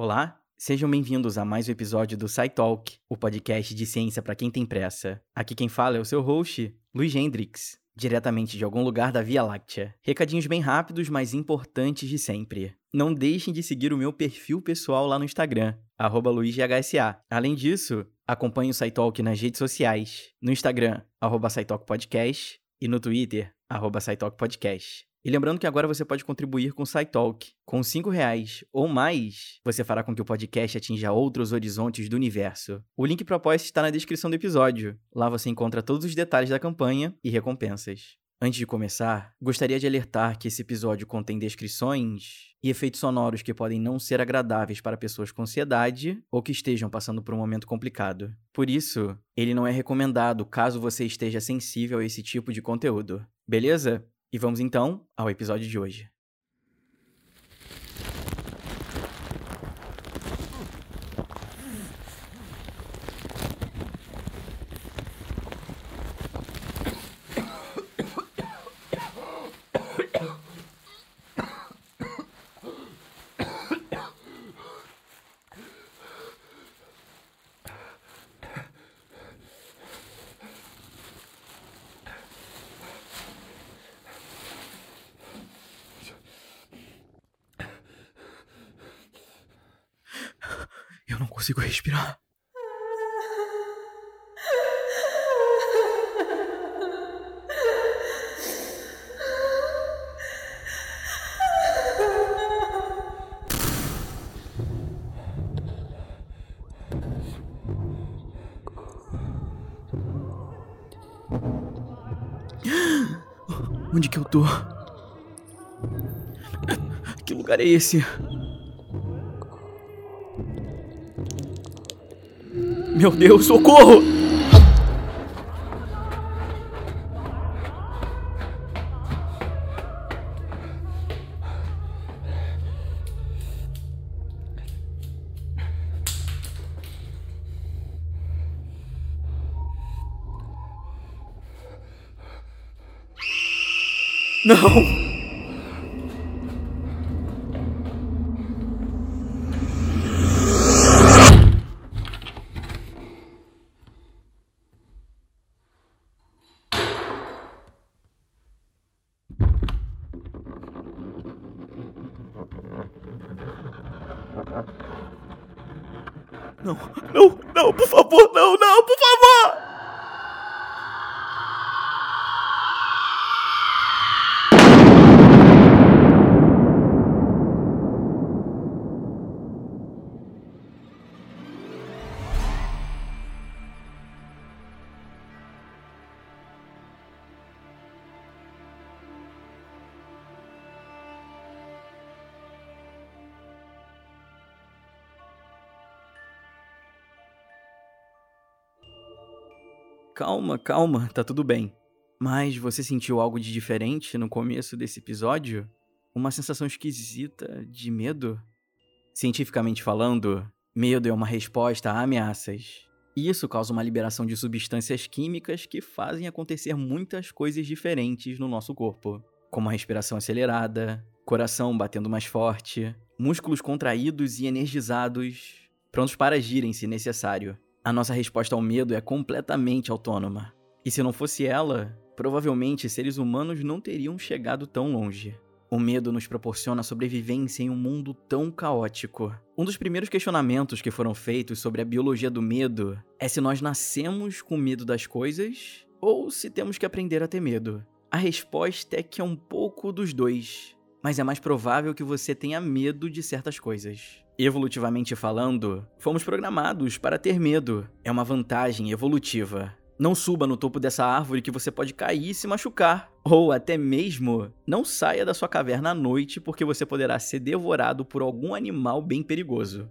Olá, sejam bem-vindos a mais um episódio do SciTalk, o podcast de ciência para quem tem pressa. Aqui quem fala é o seu host, Luiz Hendrix, diretamente de algum lugar da Via Láctea. Recadinhos bem rápidos, mas importantes de sempre. Não deixem de seguir o meu perfil pessoal lá no Instagram, luizghsa. Além disso, acompanhe o SciTalk nas redes sociais, no Instagram, arroba SciTalkPodcast, e no Twitter, arroba SciTalkPodcast. E lembrando que agora você pode contribuir com o SciTalk. Com R$ reais ou mais, você fará com que o podcast atinja outros horizontes do universo. O link para apoia está na descrição do episódio. Lá você encontra todos os detalhes da campanha e recompensas. Antes de começar, gostaria de alertar que esse episódio contém descrições e efeitos sonoros que podem não ser agradáveis para pessoas com ansiedade ou que estejam passando por um momento complicado. Por isso, ele não é recomendado caso você esteja sensível a esse tipo de conteúdo. Beleza? E vamos então ao episódio de hoje. Eu não consigo respirar. Onde que eu tô? Que lugar é esse? Meu Deus, socorro! Não! Não, não, não, por favor, não, não, por favor! Calma, calma, tá tudo bem. Mas você sentiu algo de diferente no começo desse episódio? Uma sensação esquisita de medo? Cientificamente falando, medo é uma resposta a ameaças. Isso causa uma liberação de substâncias químicas que fazem acontecer muitas coisas diferentes no nosso corpo, como a respiração acelerada, coração batendo mais forte, músculos contraídos e energizados, prontos para agirem se necessário. A nossa resposta ao medo é completamente autônoma. E se não fosse ela, provavelmente seres humanos não teriam chegado tão longe. O medo nos proporciona sobrevivência em um mundo tão caótico. Um dos primeiros questionamentos que foram feitos sobre a biologia do medo é se nós nascemos com medo das coisas ou se temos que aprender a ter medo. A resposta é que é um pouco dos dois, mas é mais provável que você tenha medo de certas coisas. Evolutivamente falando, fomos programados para ter medo. É uma vantagem evolutiva. Não suba no topo dessa árvore que você pode cair e se machucar. Ou até mesmo, não saia da sua caverna à noite porque você poderá ser devorado por algum animal bem perigoso.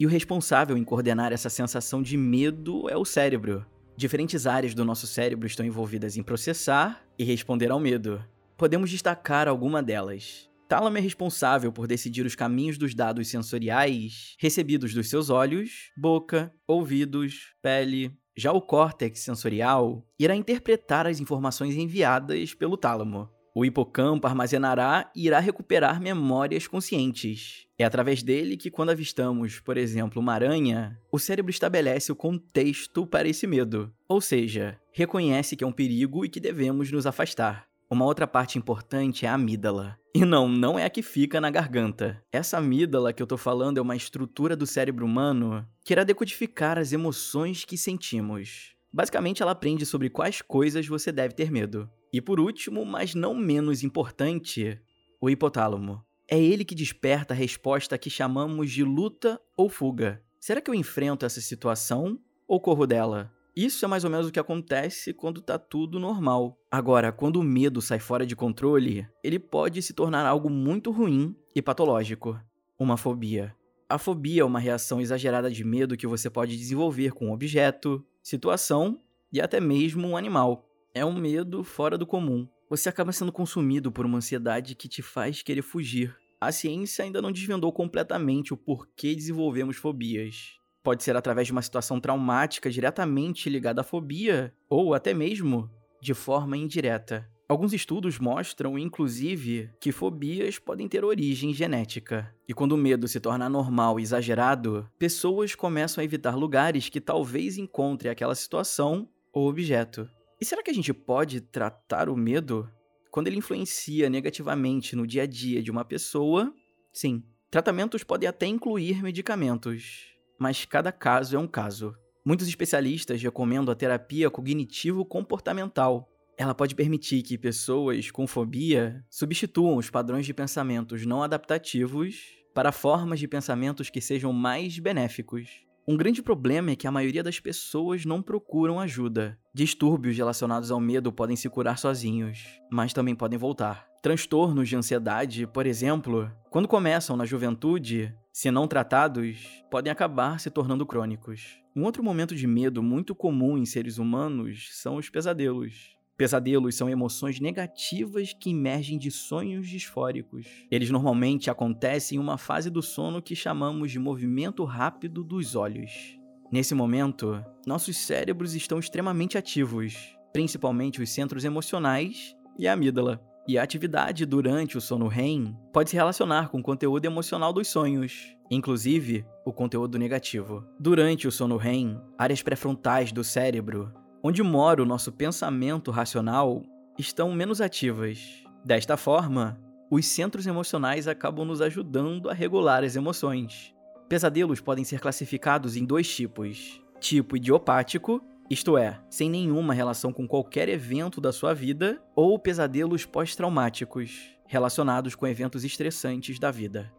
E o responsável em coordenar essa sensação de medo é o cérebro. Diferentes áreas do nosso cérebro estão envolvidas em processar e responder ao medo. Podemos destacar alguma delas. Tálamo é responsável por decidir os caminhos dos dados sensoriais recebidos dos seus olhos, boca, ouvidos, pele. Já o córtex sensorial irá interpretar as informações enviadas pelo tálamo. O hipocampo armazenará e irá recuperar memórias conscientes. É através dele que, quando avistamos, por exemplo, uma aranha, o cérebro estabelece o contexto para esse medo, ou seja, reconhece que é um perigo e que devemos nos afastar. Uma outra parte importante é a amígdala. E não, não é a que fica na garganta. Essa amígdala que eu tô falando é uma estrutura do cérebro humano que irá decodificar as emoções que sentimos. Basicamente, ela aprende sobre quais coisas você deve ter medo. E por último, mas não menos importante, o hipotálamo. É ele que desperta a resposta que chamamos de luta ou fuga. Será que eu enfrento essa situação ou corro dela? Isso é mais ou menos o que acontece quando tá tudo normal. Agora, quando o medo sai fora de controle, ele pode se tornar algo muito ruim e patológico. Uma fobia. A fobia é uma reação exagerada de medo que você pode desenvolver com um objeto, situação e até mesmo um animal. É um medo fora do comum. Você acaba sendo consumido por uma ansiedade que te faz querer fugir. A ciência ainda não desvendou completamente o porquê desenvolvemos fobias. Pode ser através de uma situação traumática diretamente ligada à fobia, ou até mesmo de forma indireta. Alguns estudos mostram, inclusive, que fobias podem ter origem genética. E quando o medo se torna normal e exagerado, pessoas começam a evitar lugares que talvez encontrem aquela situação ou objeto. E será que a gente pode tratar o medo? Quando ele influencia negativamente no dia a dia de uma pessoa, sim. Tratamentos podem até incluir medicamentos, mas cada caso é um caso. Muitos especialistas recomendam a terapia cognitivo-comportamental. Ela pode permitir que pessoas com fobia substituam os padrões de pensamentos não adaptativos para formas de pensamentos que sejam mais benéficos. Um grande problema é que a maioria das pessoas não procuram ajuda. Distúrbios relacionados ao medo podem se curar sozinhos, mas também podem voltar. Transtornos de ansiedade, por exemplo, quando começam na juventude, se não tratados, podem acabar se tornando crônicos. Um outro momento de medo muito comum em seres humanos são os pesadelos. Pesadelos são emoções negativas que emergem de sonhos disfóricos. Eles normalmente acontecem em uma fase do sono que chamamos de movimento rápido dos olhos. Nesse momento, nossos cérebros estão extremamente ativos, principalmente os centros emocionais e a amígdala. E a atividade durante o sono REM pode se relacionar com o conteúdo emocional dos sonhos, inclusive o conteúdo negativo. Durante o sono REM, áreas pré-frontais do cérebro onde mora o nosso pensamento racional, estão menos ativas. Desta forma, os centros emocionais acabam nos ajudando a regular as emoções. Pesadelos podem ser classificados em dois tipos: tipo idiopático, isto é, sem nenhuma relação com qualquer evento da sua vida, ou pesadelos pós-traumáticos, relacionados com eventos estressantes da vida.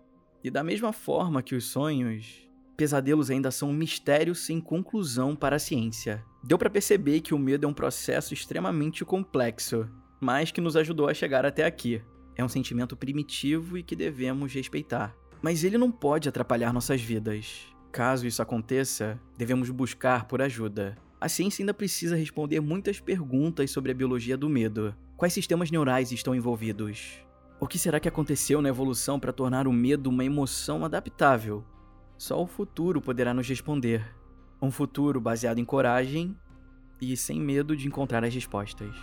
E da mesma forma que os sonhos, pesadelos ainda são um mistério sem conclusão para a ciência. Deu para perceber que o medo é um processo extremamente complexo, mas que nos ajudou a chegar até aqui. É um sentimento primitivo e que devemos respeitar. Mas ele não pode atrapalhar nossas vidas. Caso isso aconteça, devemos buscar por ajuda. A ciência ainda precisa responder muitas perguntas sobre a biologia do medo. Quais sistemas neurais estão envolvidos? O que será que aconteceu na evolução para tornar o medo uma emoção adaptável? Só o futuro poderá nos responder. Um futuro baseado em coragem e sem medo de encontrar as respostas.